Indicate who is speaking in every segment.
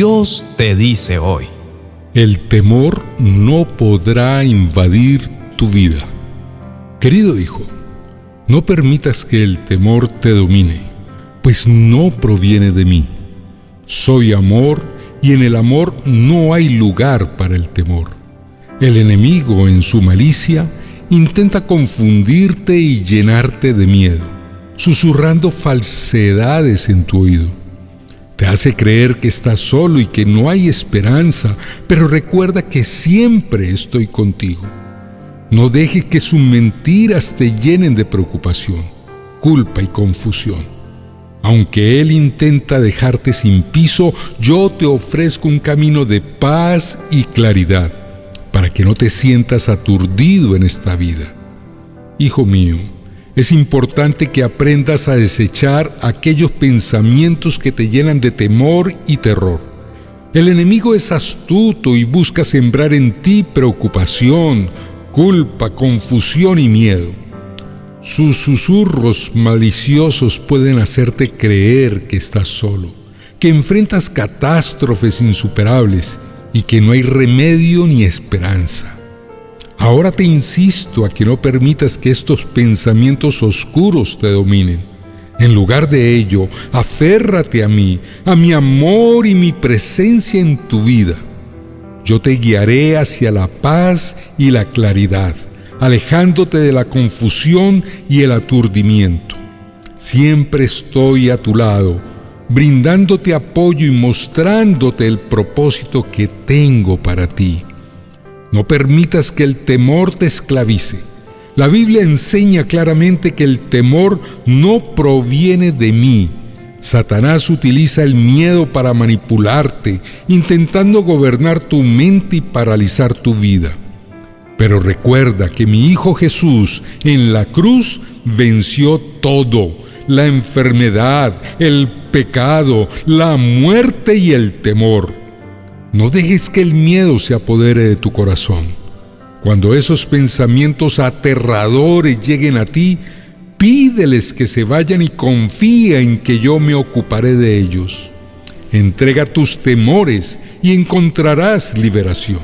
Speaker 1: Dios te dice hoy.
Speaker 2: El temor no podrá invadir tu vida. Querido hijo, no permitas que el temor te domine, pues no proviene de mí. Soy amor y en el amor no hay lugar para el temor. El enemigo en su malicia intenta confundirte y llenarte de miedo, susurrando falsedades en tu oído. Te hace creer que estás solo y que no hay esperanza, pero recuerda que siempre estoy contigo. No deje que sus mentiras te llenen de preocupación, culpa y confusión. Aunque Él intenta dejarte sin piso, yo te ofrezco un camino de paz y claridad para que no te sientas aturdido en esta vida. Hijo mío, es importante que aprendas a desechar aquellos pensamientos que te llenan de temor y terror. El enemigo es astuto y busca sembrar en ti preocupación, culpa, confusión y miedo. Sus susurros maliciosos pueden hacerte creer que estás solo, que enfrentas catástrofes insuperables y que no hay remedio ni esperanza. Ahora te insisto a que no permitas que estos pensamientos oscuros te dominen. En lugar de ello, aférrate a mí, a mi amor y mi presencia en tu vida. Yo te guiaré hacia la paz y la claridad, alejándote de la confusión y el aturdimiento. Siempre estoy a tu lado, brindándote apoyo y mostrándote el propósito que tengo para ti. No permitas que el temor te esclavice. La Biblia enseña claramente que el temor no proviene de mí. Satanás utiliza el miedo para manipularte, intentando gobernar tu mente y paralizar tu vida. Pero recuerda que mi Hijo Jesús en la cruz venció todo, la enfermedad, el pecado, la muerte y el temor. No dejes que el miedo se apodere de tu corazón. Cuando esos pensamientos aterradores lleguen a ti, pídeles que se vayan y confía en que yo me ocuparé de ellos. Entrega tus temores y encontrarás liberación.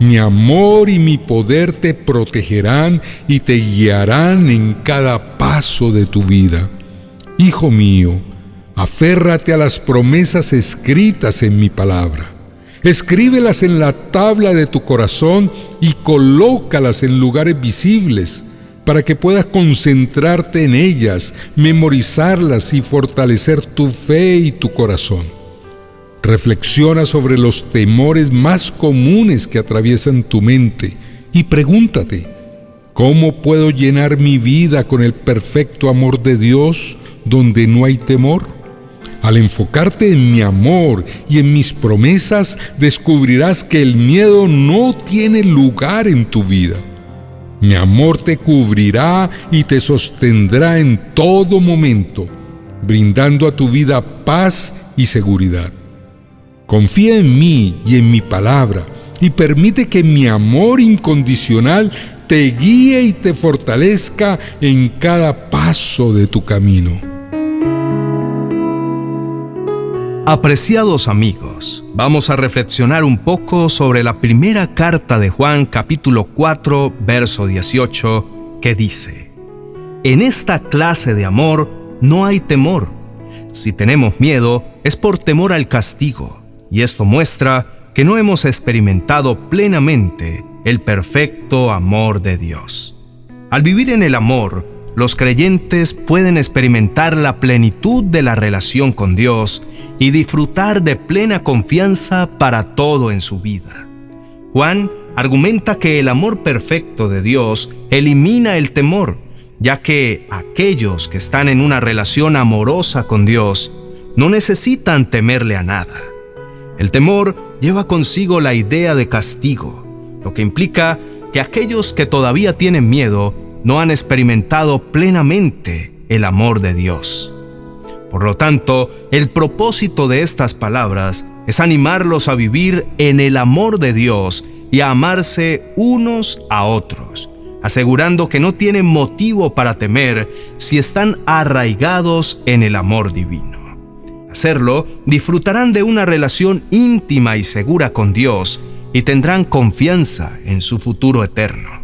Speaker 2: Mi amor y mi poder te protegerán y te guiarán en cada paso de tu vida. Hijo mío, aférrate a las promesas escritas en mi palabra. Escríbelas en la tabla de tu corazón y colócalas en lugares visibles para que puedas concentrarte en ellas, memorizarlas y fortalecer tu fe y tu corazón. Reflexiona sobre los temores más comunes que atraviesan tu mente y pregúntate, ¿cómo puedo llenar mi vida con el perfecto amor de Dios donde no hay temor? Al enfocarte en mi amor y en mis promesas, descubrirás que el miedo no tiene lugar en tu vida. Mi amor te cubrirá y te sostendrá en todo momento, brindando a tu vida paz y seguridad. Confía en mí y en mi palabra y permite que mi amor incondicional te guíe y te fortalezca en cada paso de tu camino.
Speaker 1: Apreciados amigos, vamos a reflexionar un poco sobre la primera carta de Juan capítulo 4 verso 18 que dice, En esta clase de amor no hay temor. Si tenemos miedo es por temor al castigo, y esto muestra que no hemos experimentado plenamente el perfecto amor de Dios. Al vivir en el amor, los creyentes pueden experimentar la plenitud de la relación con Dios y disfrutar de plena confianza para todo en su vida. Juan argumenta que el amor perfecto de Dios elimina el temor, ya que aquellos que están en una relación amorosa con Dios no necesitan temerle a nada. El temor lleva consigo la idea de castigo, lo que implica que aquellos que todavía tienen miedo no han experimentado plenamente el amor de Dios. Por lo tanto, el propósito de estas palabras es animarlos a vivir en el amor de Dios y a amarse unos a otros, asegurando que no tienen motivo para temer si están arraigados en el amor divino. Hacerlo, disfrutarán de una relación íntima y segura con Dios y tendrán confianza en su futuro eterno.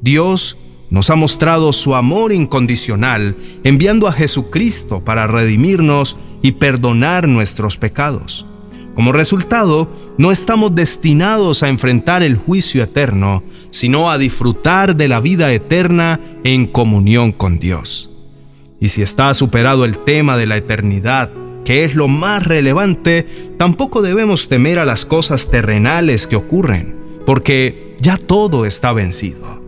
Speaker 1: Dios nos ha mostrado su amor incondicional enviando a Jesucristo para redimirnos y perdonar nuestros pecados. Como resultado, no estamos destinados a enfrentar el juicio eterno, sino a disfrutar de la vida eterna en comunión con Dios. Y si está superado el tema de la eternidad, que es lo más relevante, tampoco debemos temer a las cosas terrenales que ocurren, porque ya todo está vencido.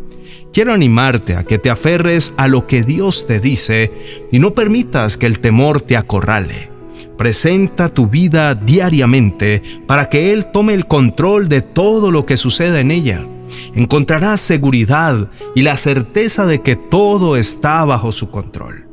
Speaker 1: Quiero animarte a que te aferres a lo que Dios te dice y no permitas que el temor te acorrale. Presenta tu vida diariamente para que Él tome el control de todo lo que suceda en ella. Encontrarás seguridad y la certeza de que todo está bajo su control.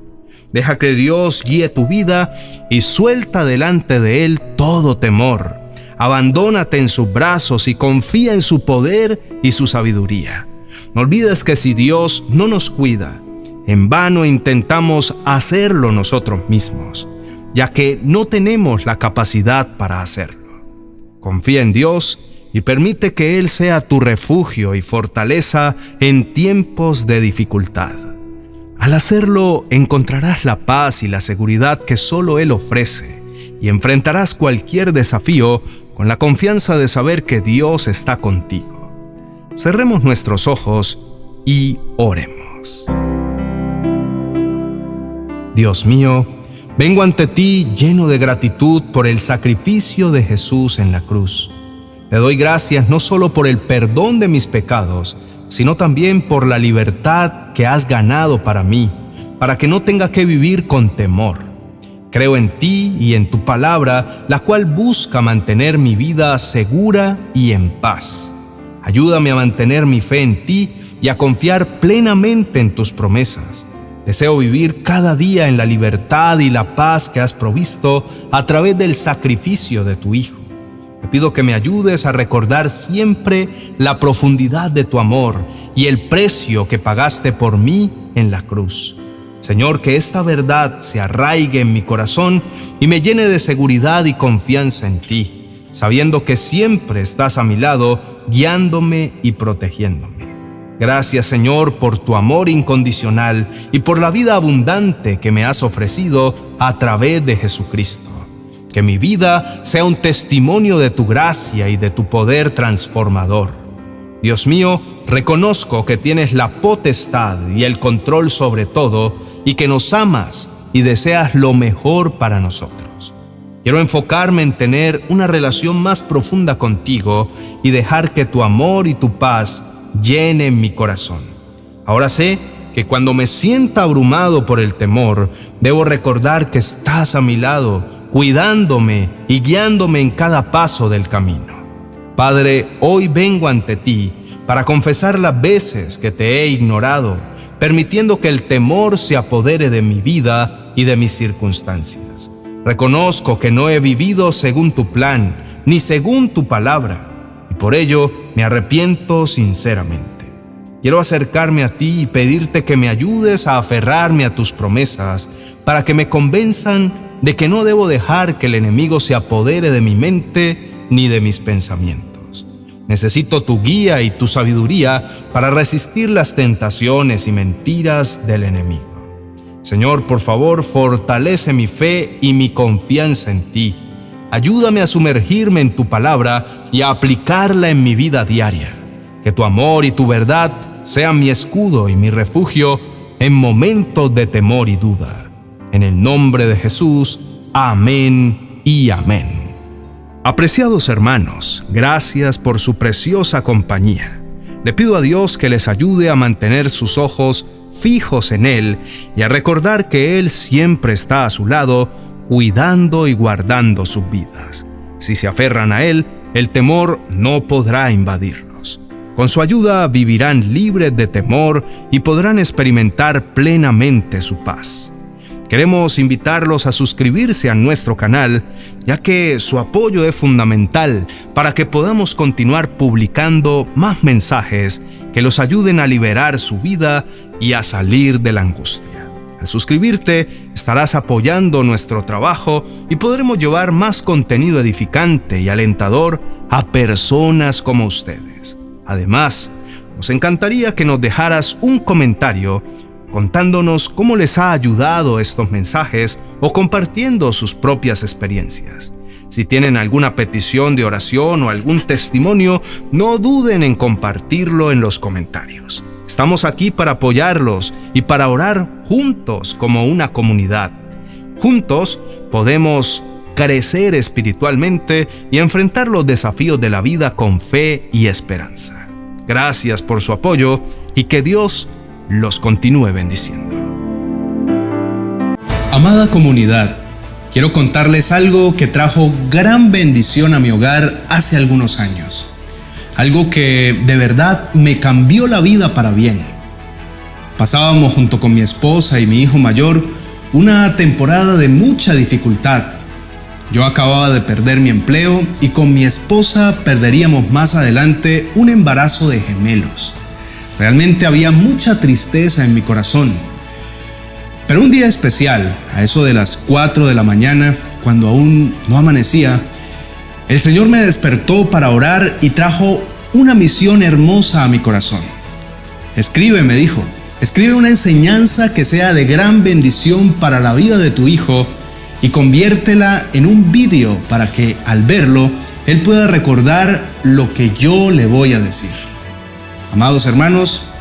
Speaker 1: Deja que Dios guíe tu vida y suelta delante de Él todo temor. Abandónate en sus brazos y confía en su poder y su sabiduría. No olvides que si Dios no nos cuida, en vano intentamos hacerlo nosotros mismos, ya que no tenemos la capacidad para hacerlo. Confía en Dios y permite que Él sea tu refugio y fortaleza en tiempos de dificultad. Al hacerlo encontrarás la paz y la seguridad que solo Él ofrece y enfrentarás cualquier desafío con la confianza de saber que Dios está contigo. Cerremos nuestros ojos y oremos. Dios mío, vengo ante ti lleno de gratitud por el sacrificio de Jesús en la cruz. Te doy gracias no solo por el perdón de mis pecados, sino también por la libertad que has ganado para mí, para que no tenga que vivir con temor. Creo en ti y en tu palabra, la cual busca mantener mi vida segura y en paz. Ayúdame a mantener mi fe en ti y a confiar plenamente en tus promesas. Deseo vivir cada día en la libertad y la paz que has provisto a través del sacrificio de tu Hijo. Te pido que me ayudes a recordar siempre la profundidad de tu amor y el precio que pagaste por mí en la cruz. Señor, que esta verdad se arraigue en mi corazón y me llene de seguridad y confianza en ti sabiendo que siempre estás a mi lado, guiándome y protegiéndome. Gracias Señor por tu amor incondicional y por la vida abundante que me has ofrecido a través de Jesucristo. Que mi vida sea un testimonio de tu gracia y de tu poder transformador. Dios mío, reconozco que tienes la potestad y el control sobre todo y que nos amas y deseas lo mejor para nosotros. Quiero enfocarme en tener una relación más profunda contigo y dejar que tu amor y tu paz llenen mi corazón. Ahora sé que cuando me sienta abrumado por el temor, debo recordar que estás a mi lado, cuidándome y guiándome en cada paso del camino. Padre, hoy vengo ante ti para confesar las veces que te he ignorado, permitiendo que el temor se apodere de mi vida y de mis circunstancias. Reconozco que no he vivido según tu plan, ni según tu palabra, y por ello me arrepiento sinceramente. Quiero acercarme a ti y pedirte que me ayudes a aferrarme a tus promesas, para que me convenzan de que no debo dejar que el enemigo se apodere de mi mente ni de mis pensamientos. Necesito tu guía y tu sabiduría para resistir las tentaciones y mentiras del enemigo. Señor, por favor, fortalece mi fe y mi confianza en ti. Ayúdame a sumergirme en tu palabra y a aplicarla en mi vida diaria. Que tu amor y tu verdad sean mi escudo y mi refugio en momentos de temor y duda. En el nombre de Jesús, amén y amén. Apreciados hermanos, gracias por su preciosa compañía. Le pido a Dios que les ayude a mantener sus ojos fijos en Él y a recordar que Él siempre está a su lado, cuidando y guardando sus vidas. Si se aferran a Él, el temor no podrá invadirlos. Con su ayuda vivirán libres de temor y podrán experimentar plenamente su paz. Queremos invitarlos a suscribirse a nuestro canal, ya que su apoyo es fundamental para que podamos continuar publicando más mensajes que los ayuden a liberar su vida y a salir de la angustia. Al suscribirte, estarás apoyando nuestro trabajo y podremos llevar más contenido edificante y alentador a personas como ustedes. Además, nos encantaría que nos dejaras un comentario contándonos cómo les ha ayudado estos mensajes o compartiendo sus propias experiencias. Si tienen alguna petición de oración o algún testimonio, no duden en compartirlo en los comentarios. Estamos aquí para apoyarlos y para orar juntos como una comunidad. Juntos podemos crecer espiritualmente y enfrentar los desafíos de la vida con fe y esperanza. Gracias por su apoyo y que Dios los continúe bendiciendo. Amada comunidad, quiero contarles algo que trajo gran bendición a mi hogar hace algunos años. Algo que de verdad me cambió la vida para bien. Pasábamos junto con mi esposa y mi hijo mayor una temporada de mucha dificultad. Yo acababa de perder mi empleo y con mi esposa perderíamos más adelante un embarazo de gemelos. Realmente había mucha tristeza en mi corazón. Pero un día especial, a eso de las 4 de la mañana, cuando aún no amanecía, el Señor me despertó para orar y trajo una misión hermosa a mi corazón. Escribe, me dijo, escribe una enseñanza que sea de gran bendición para la vida de tu hijo y conviértela en un vídeo para que al verlo él pueda recordar lo que yo le voy a decir. Amados hermanos,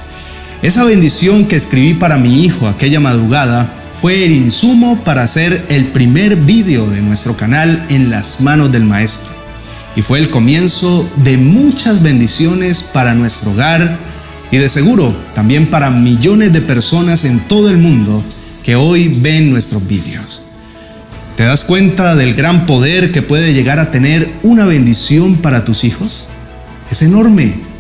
Speaker 1: esa bendición que escribí para mi hijo aquella madrugada fue el insumo para hacer el primer vídeo de nuestro canal en las manos del Maestro. Y fue el comienzo de muchas bendiciones para nuestro hogar y de seguro también para millones de personas en todo el mundo que hoy ven nuestros vídeos. ¿Te das cuenta del gran poder que puede llegar a tener una bendición para tus hijos? Es enorme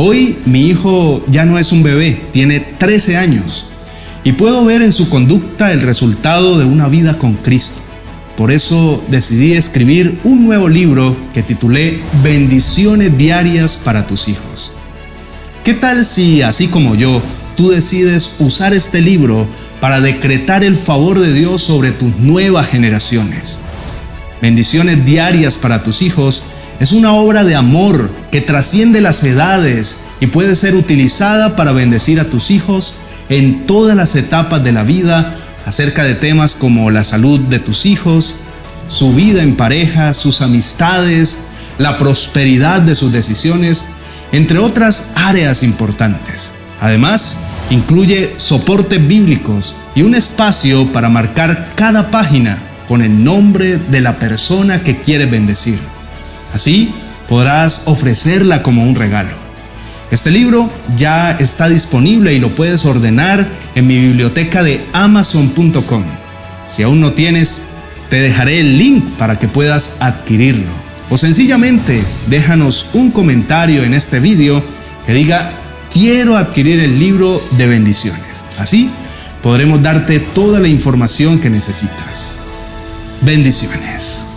Speaker 1: Hoy mi hijo ya no es un bebé, tiene 13 años y puedo ver en su conducta el resultado de una vida con Cristo. Por eso decidí escribir un nuevo libro que titulé Bendiciones diarias para tus hijos. ¿Qué tal si, así como yo, tú decides usar este libro para decretar el favor de Dios sobre tus nuevas generaciones? Bendiciones diarias para tus hijos es una obra de amor que trasciende las edades y puede ser utilizada para bendecir a tus hijos en todas las etapas de la vida acerca de temas como la salud de tus hijos, su vida en pareja, sus amistades, la prosperidad de sus decisiones, entre otras áreas importantes. Además, incluye soportes bíblicos y un espacio para marcar cada página con el nombre de la persona que quiere bendecir. Así podrás ofrecerla como un regalo. Este libro ya está disponible y lo puedes ordenar en mi biblioteca de amazon.com. Si aún no tienes, te dejaré el link para que puedas adquirirlo. O sencillamente déjanos un comentario en este video que diga quiero adquirir el libro de bendiciones. Así podremos darte toda la información que necesitas. Bendiciones.